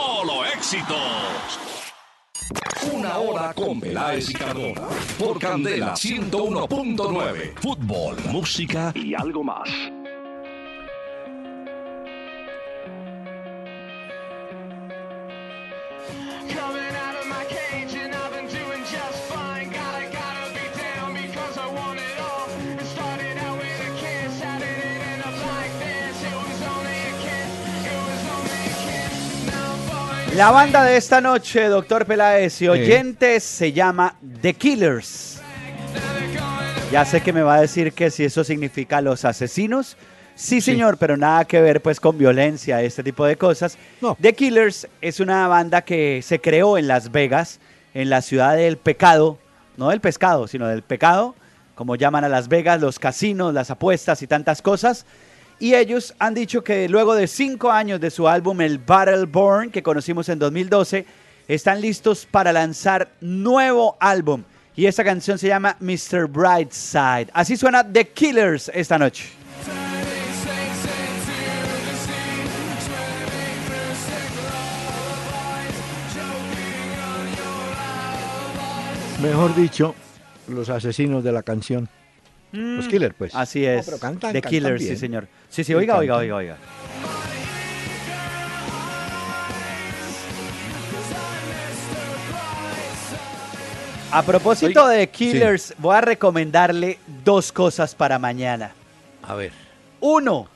solo éxitos. Una hora con Peláez y Cardona. Por Candela 101.9. Fútbol, música y algo más. La banda de esta noche, doctor Peláez y oyentes, se llama The Killers. Ya sé que me va a decir que si eso significa los asesinos. Sí, señor, pero nada que ver pues con violencia, este tipo de cosas. The Killers es una banda que se creó en Las Vegas, en la ciudad del pecado, no del pescado, sino del pecado, como llaman a Las Vegas, los casinos, las apuestas y tantas cosas. Y ellos han dicho que luego de cinco años de su álbum El Battleborn, que conocimos en 2012, están listos para lanzar nuevo álbum. Y esta canción se llama Mr. Brightside. Así suena The Killers esta noche. Mejor dicho, los asesinos de la canción. Los mm. Killers, pues. Así es. The Killers, sí, señor. Sí, sí, oiga, oiga, oiga, oiga. A propósito de Killers, voy a recomendarle dos cosas para mañana. A ver. Uno,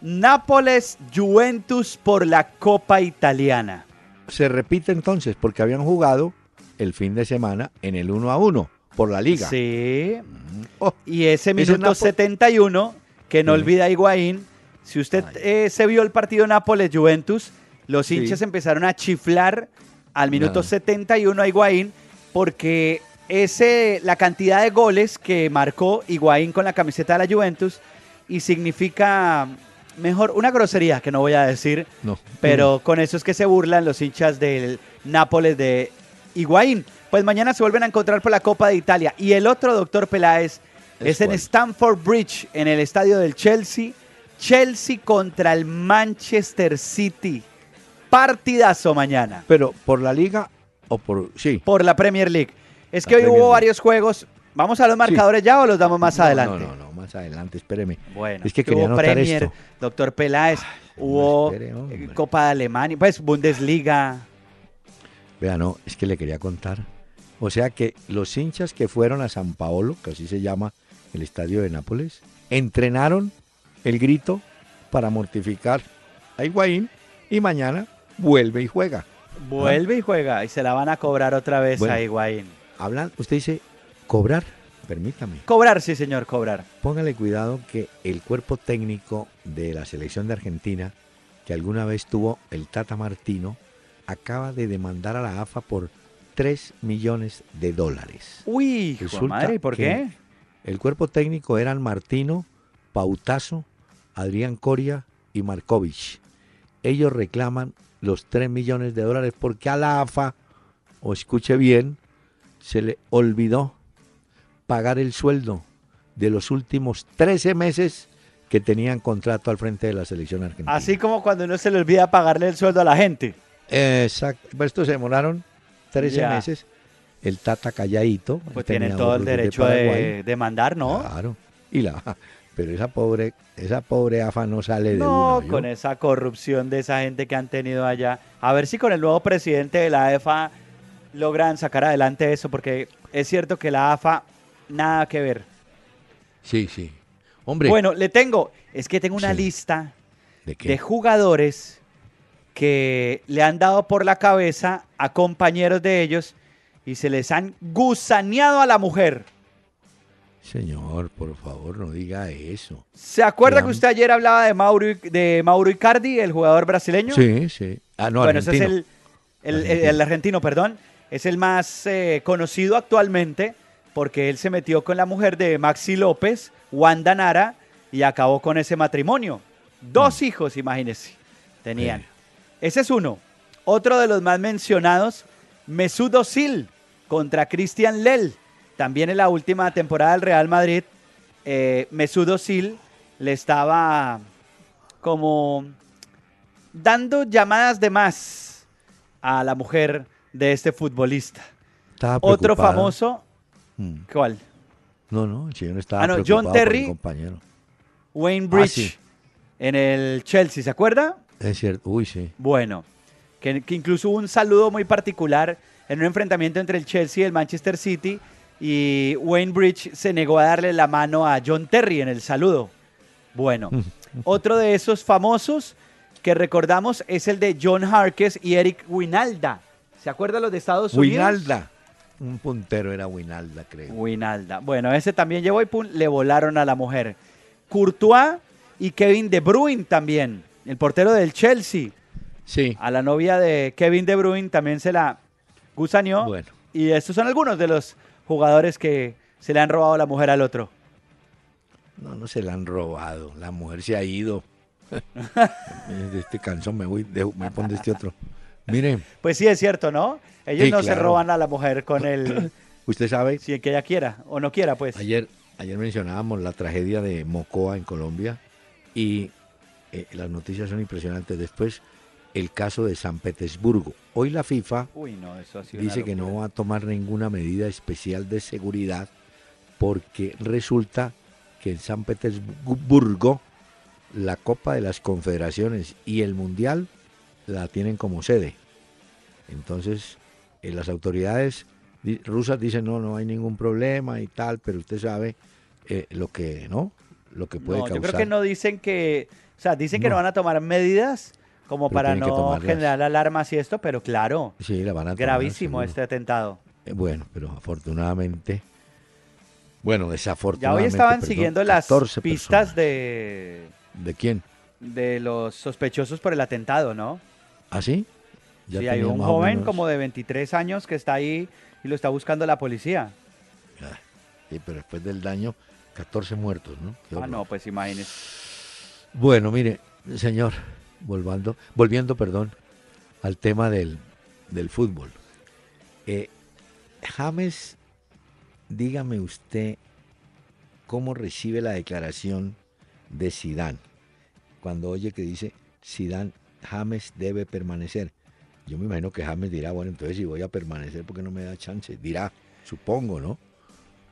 Nápoles Juventus por la Copa Italiana. Se repite entonces porque habían jugado el fin de semana en el 1 a 1 por la liga. Sí. Mm. Oh, y ese minuto 71, que no olvida Higuaín, si usted eh, se vio el partido Nápoles-Juventus, los hinchas empezaron a chiflar al minuto 71 a Higuaín porque ese, la cantidad de goles que marcó Higuaín con la camiseta de la Juventus y significa, mejor, una grosería que no voy a decir, no. pero con eso es que se burlan los hinchas del Nápoles de Higuaín. Pues mañana se vuelven a encontrar por la Copa de Italia. Y el otro, doctor Peláez, es, en Stamford Bridge, en el estadio del Chelsea. Chelsea contra el Manchester City. partidazo mañana. Pero por la liga o por... Sí. Por la Premier League. Es que hoy Premier hubo League. varios juegos. ¿Vamos a los marcadores ya o los damos más No, adelante? No, no, no, más adelante, espéreme. Bueno, Es que hubo quería anotar Premier, esto. doctor Peláez, hubo espere, eh, Copa de Alemania, pues Bundesliga. Vea, no, es que le quería contar. O sea que los hinchas que fueron a San Paolo, que así se llama el estadio de Nápoles, entrenaron el grito para mortificar a Higuaín y mañana vuelve y juega. Vuelve y juega y se la van a cobrar otra vez Bueno. a Higuaín. Hablan, usted dice cobrar, permítame. Cobrar, sí señor, cobrar. Póngale cuidado que el cuerpo técnico de la selección de Argentina, que alguna vez tuvo el Tata Martino, acaba de demandar a la AFA por 3 millones de dólares. Uy, hijo madre, ¿y por qué? El cuerpo técnico eran Martino, Pautazo, Adrián Coria y Markovich. Ellos reclaman los 3 millones de dólares porque a la AFA, o escuche bien, se le olvidó pagar el sueldo de los últimos 13 meses que tenían contrato al frente de la selección argentina. Así como cuando uno se le olvida pagarle el sueldo a la gente. Exacto. Pues estos se demoraron 13 Ya. meses. El Tata calladito. Pues tienen todo el de derecho de, de mandar, ¿no? Claro. Y la, pero esa pobre, esa pobre AFA no sale de No, una, ¿oyó? con esa corrupción de esa gente que han tenido allá. A ver si con el nuevo presidente de la AFA logran sacar adelante eso, porque es cierto que la AFA nada que ver. Sí, sí. Hombre, Bueno, le tengo, es que tengo una Sí. lista ¿de de jugadores que le han dado por la cabeza a compañeros de ellos y se les han gusaneado a la mujer. Señor, por favor, no diga eso. ¿Se acuerda que usted ayer hablaba de Mauro, de Mauro Icardi, el jugador brasileño? Sí, sí. Ah, no, bueno, ese es el, el, Argentino. el argentino, perdón. Es el más eh, conocido actualmente porque él se metió con la mujer de Maxi López, Wanda Nara, y acabó con ese matrimonio. Dos hijos, imagínense, tenían. Mm. Sí. Ese es uno. Otro de los más mencionados, Mesut Özil contra Christian Lell. También en la última temporada del Real Madrid, eh, Mesut Özil le estaba como dando llamadas de más a la mujer de este futbolista. Estaba Otro famoso, Mm. ¿cuál? No, no, el señor estaba Ah, no, John preocupado Terry. compañero. Wayne Ah, Bridge sí. en el Chelsea, ¿se acuerda? Es cierto. Uy, sí. Bueno, que, que incluso hubo un saludo muy particular en un enfrentamiento entre el Chelsea y el Manchester City y Wayne Bridge se negó a darle la mano a John Terry en el saludo. Bueno, otro de esos famosos que recordamos es el de John Harkes y Eric Winalda. ¿Se acuerdan los de Estados Unidos? Winalda. Un puntero era Winalda, creo. Winalda. Bueno, ese también llevó y pum, le volaron a la mujer. Courtois y Kevin De Bruyne también, el portero del Chelsea. Sí. A la novia de Kevin De Bruyne también se la gusaneó. Bueno. Y estos son algunos de los jugadores que se le han robado la mujer al otro. No, no se la han robado. La mujer se ha ido. de este canción me voy, de, me pone este otro. Mire, Pues sí, es cierto, ¿no? Ellos Sí, no se roban a la mujer con el... usted sabe, si que ella quiera o no quiera, pues. ayer, ayer mencionábamos la tragedia de Mocoa en Colombia y eh, las noticias son impresionantes. Después, el caso de San Petersburgo. Hoy la FIFA Uy, no, dice que no va a tomar ninguna medida especial de seguridad porque resulta que en San Petersburgo la Copa de las Confederaciones y el Mundial la tienen como sede. Entonces, eh, las autoridades rusas dicen no, no hay ningún problema y tal, pero usted sabe eh, lo que, ¿no? Lo que puede No, causar. yo creo que no dicen que... O sea, dicen que No. van a tomar medidas como Pero para no generar alarmas y esto, pero claro, Sí, la van a tomar, gravísimo seguro. este atentado. Eh, Bueno, pero afortunadamente, bueno, Ya desafortunadamente. hoy estaban perdón, siguiendo las 14 pistas personas. de, ¿De quién? de los sospechosos por el atentado, ¿no? ¿Ah, sí? Sí, hay un joven como de 23 años que está ahí y lo está buscando la policía. Ah, Sí, pero después del daño, 14 muertos, ¿no? Qué Ah, horror. no, pues imagínese. Bueno, mire, señor, volviendo, volviendo, perdón, al tema del, del fútbol. Eh, James, dígame usted cómo recibe la declaración de Sidán cuando oye que dice Sidán James debe permanecer. Yo me imagino que James dirá, bueno, entonces si voy a permanecer, ¿por qué no me da chance? Dirá, supongo, ¿no?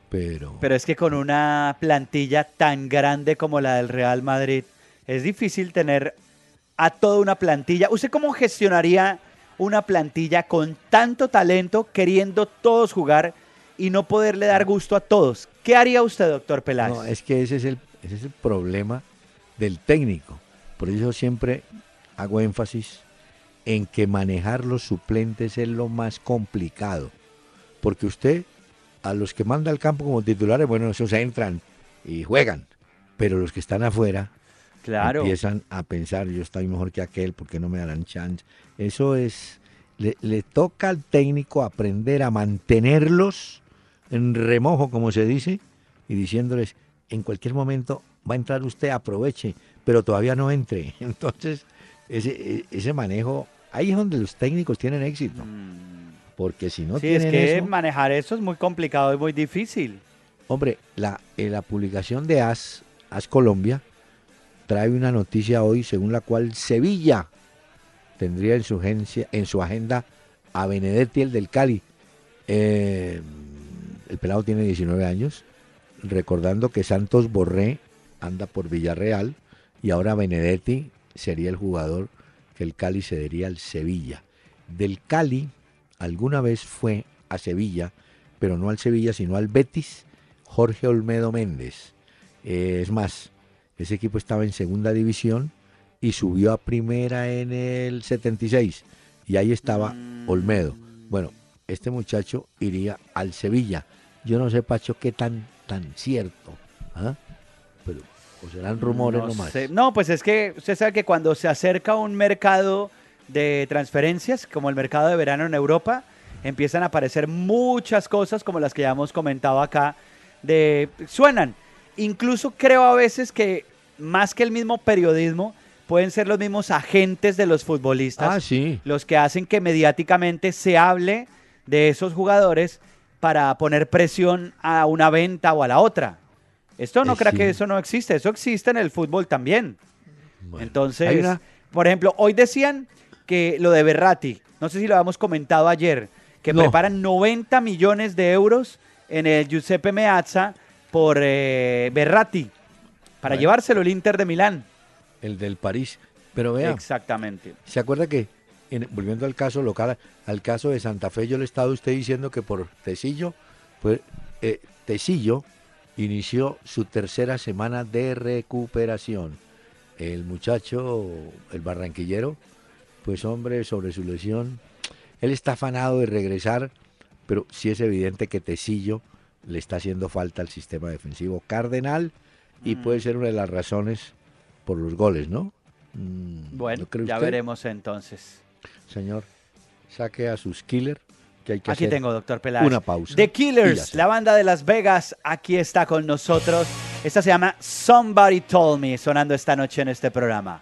Pero... Pero es que con una plantilla tan grande como la del Real Madrid, es difícil tener a toda una plantilla. ¿Usted cómo gestionaría una plantilla con tanto talento, queriendo todos jugar y no poderle dar gusto a todos? ¿Qué haría usted, doctor Peláez? No, es que ese es el, ese es el problema del técnico. Por eso siempre hago énfasis en que manejar los suplentes es lo más complicado. Porque usted, a los que manda al campo como titulares, bueno, esos entran y juegan. Pero los que están afuera claro. empiezan a pensar, yo estoy mejor que aquel, porque no me darán chance? Eso es, le, le toca al técnico aprender a mantenerlos en remojo, como se dice, y diciéndoles, en cualquier momento va a entrar usted, aproveche, pero todavía no entre. Entonces, ese, ese manejo, ahí es donde los técnicos tienen éxito. Mm. Porque si no sí, es que manejar eso es muy complicado y muy difícil. Hombre, la, eh, la publicación de AS, AS Colombia, trae una noticia hoy según la cual Sevilla tendría en su, agencia, en su agenda a Benedetti, el del Cali. Eh, el pelado tiene 19 años, recordando que Santos Borré anda por Villarreal y ahora Benedetti sería el jugador que el Cali cedería al Sevilla. Del Cali alguna vez fue a Sevilla, pero no al Sevilla, sino al Betis, Jorge Olmedo Méndez. Eh, es más, ese equipo estaba en segunda división y subió a primera en el 76 y ahí estaba. Olmedo. Bueno, este muchacho iría al Sevilla. Yo no sé, Pacho, qué tan, tan cierto. ¿ah? Pero ¿O serán rumores no nomás? No, pues es que usted sabe que cuando se acerca un mercado de transferencias, como el mercado de verano en Europa, empiezan a aparecer muchas cosas como las que ya hemos comentado acá, de suenan. Incluso creo a veces que más que el mismo periodismo, pueden ser los mismos agentes de los futbolistas ah, los que hacen que mediáticamente se hable de esos jugadores para poner presión a una venta o a la otra. Esto no crea que eso no existe, eso existe en el fútbol también. Entonces, por ejemplo, hoy decían que lo de Berratti, no sé si lo habíamos comentado ayer, que preparan 90 millones de euros en el Giuseppe Meazza por eh, Berratti, para llevárselo el Inter de Milán. El del París. Pero vea. Exactamente. ¿Se acuerda que, volviendo al caso local, al caso de Santa Fe, yo le estaba usted diciendo que por Tecillo, pues eh, Tecillo inició su tercera semana de recuperación. El muchacho, el barranquillero, pues hombre, sobre su lesión, él está afanado de regresar, pero sí es evidente que Tecillo le está haciendo falta al sistema defensivo cardenal y mm. puede ser una de las razones por los goles, ¿no? Mm, bueno, ya veremos entonces. Señor, saque a sus killers aquí tengo, doctor Peláez. Una pausa. The Killers, la banda de Las Vegas, aquí está con nosotros. Esta se llama Somebody Told Me, sonando esta noche en este programa.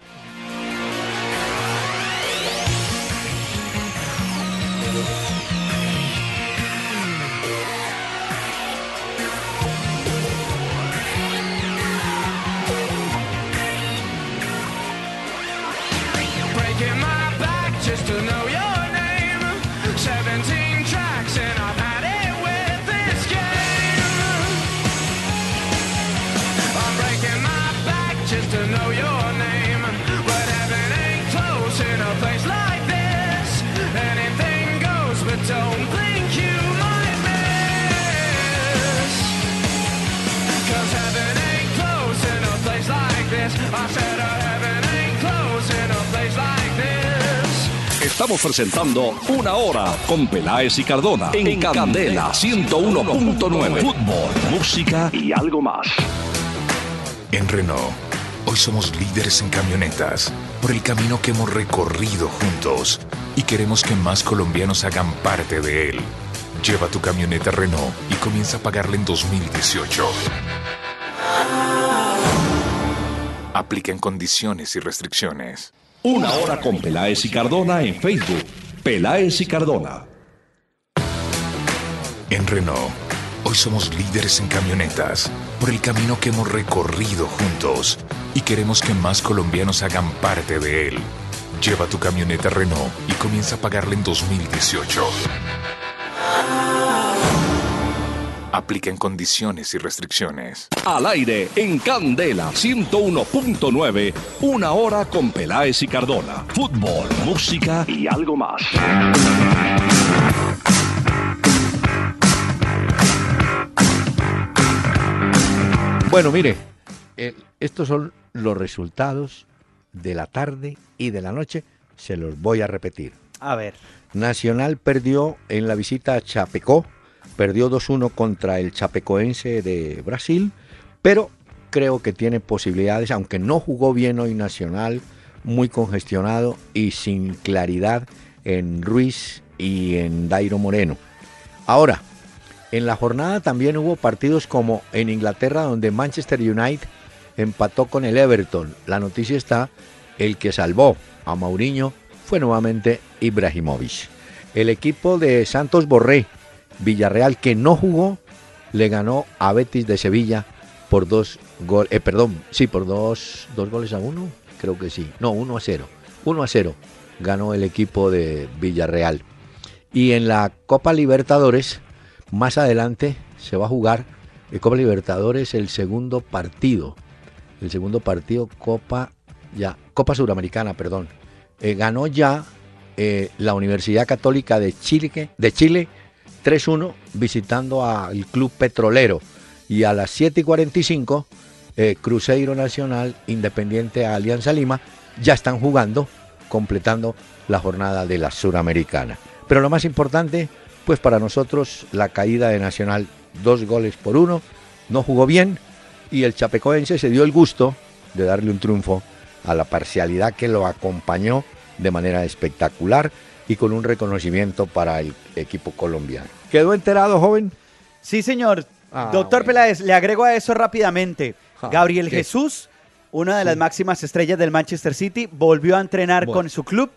Presentando Una Hora con Peláez y Cardona en, Candela 101.9. Fútbol, música y algo más. En Renault, hoy somos líderes en camionetas por el camino que hemos recorrido juntos y queremos que más colombianos hagan parte de él. Lleva tu camioneta Renault y comienza a pagarla en 2018. Aplica en condiciones y restricciones. Una hora con Peláez y Cardona en Facebook. Peláez y Cardona. En Renault, hoy somos líderes en camionetas por el camino que hemos recorrido juntos y queremos que más colombianos hagan parte de él. Lleva tu camioneta Renault y comienza a pagarla en 2018. Aplica en condiciones y restricciones. Al aire en Candela 101.9, una hora con Peláez y Cardona. Fútbol, música y algo más. Bueno, mire, eh, estos son los resultados de la tarde y de la noche. Se los voy a repetir. A ver. Nacional perdió en la visita a Chapecó, perdió 2-1 contra el Chapecoense de Brasil, pero creo que tiene posibilidades, aunque no jugó bien hoy Nacional, muy congestionado y sin claridad en Ruiz y en Dairo Moreno. Ahora, en la jornada también hubo partidos como en Inglaterra donde Manchester United empató con el Everton. La noticia está, el que salvó a Mauriño fue nuevamente Ibrahimovic. El equipo de Santos Borré, Villarreal, que no jugó, le ganó a Betis de Sevilla por dos goles, eh, perdón, sí, por dos, dos goles a uno, creo que sí, no, uno a cero, uno a cero ganó el equipo de Villarreal. Y en la Copa Libertadores, más adelante se va a jugar el Copa Libertadores el segundo partido. El segundo partido Copa ya Copa Suramericana, perdón. Eh, ganó ya eh, la Universidad Católica de Chile, de Chile 3-1 visitando al Club Petrolero. Y a las 7 y 45, eh, Cruzeiro Nacional, Independiente Alianza Lima, ya están jugando, completando la jornada de la Suramericana. Pero lo más importante, pues para nosotros la caída de Nacional, dos goles por uno, no jugó bien y el chapecoense se dio el gusto de darle un triunfo a la parcialidad que lo acompañó de manera espectacular y con un reconocimiento para el equipo colombiano. ¿Quedó enterado, joven? Sí, señor. Ah, Doctor Peláez, le agrego a eso rápidamente. Ah, Gabriel Jesús, una de las máximas estrellas del Manchester City, volvió a entrenar con su club.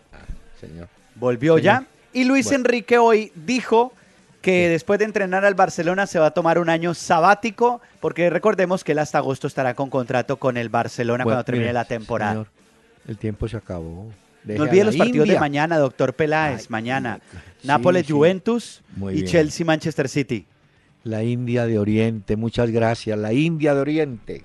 señor. Volvió ya. Y Luis Enrique hoy dijo que después de entrenar al Barcelona se va a tomar un año sabático, porque recordemos que él hasta agosto estará con contrato con el Barcelona cuando termine la temporada. el tiempo se acabó. No olvide los partidos de mañana, doctor Peláez, mañana. Nápoles, Juventus y Chelsea, Manchester City. La India de Oriente, muchas gracias. La India de Oriente.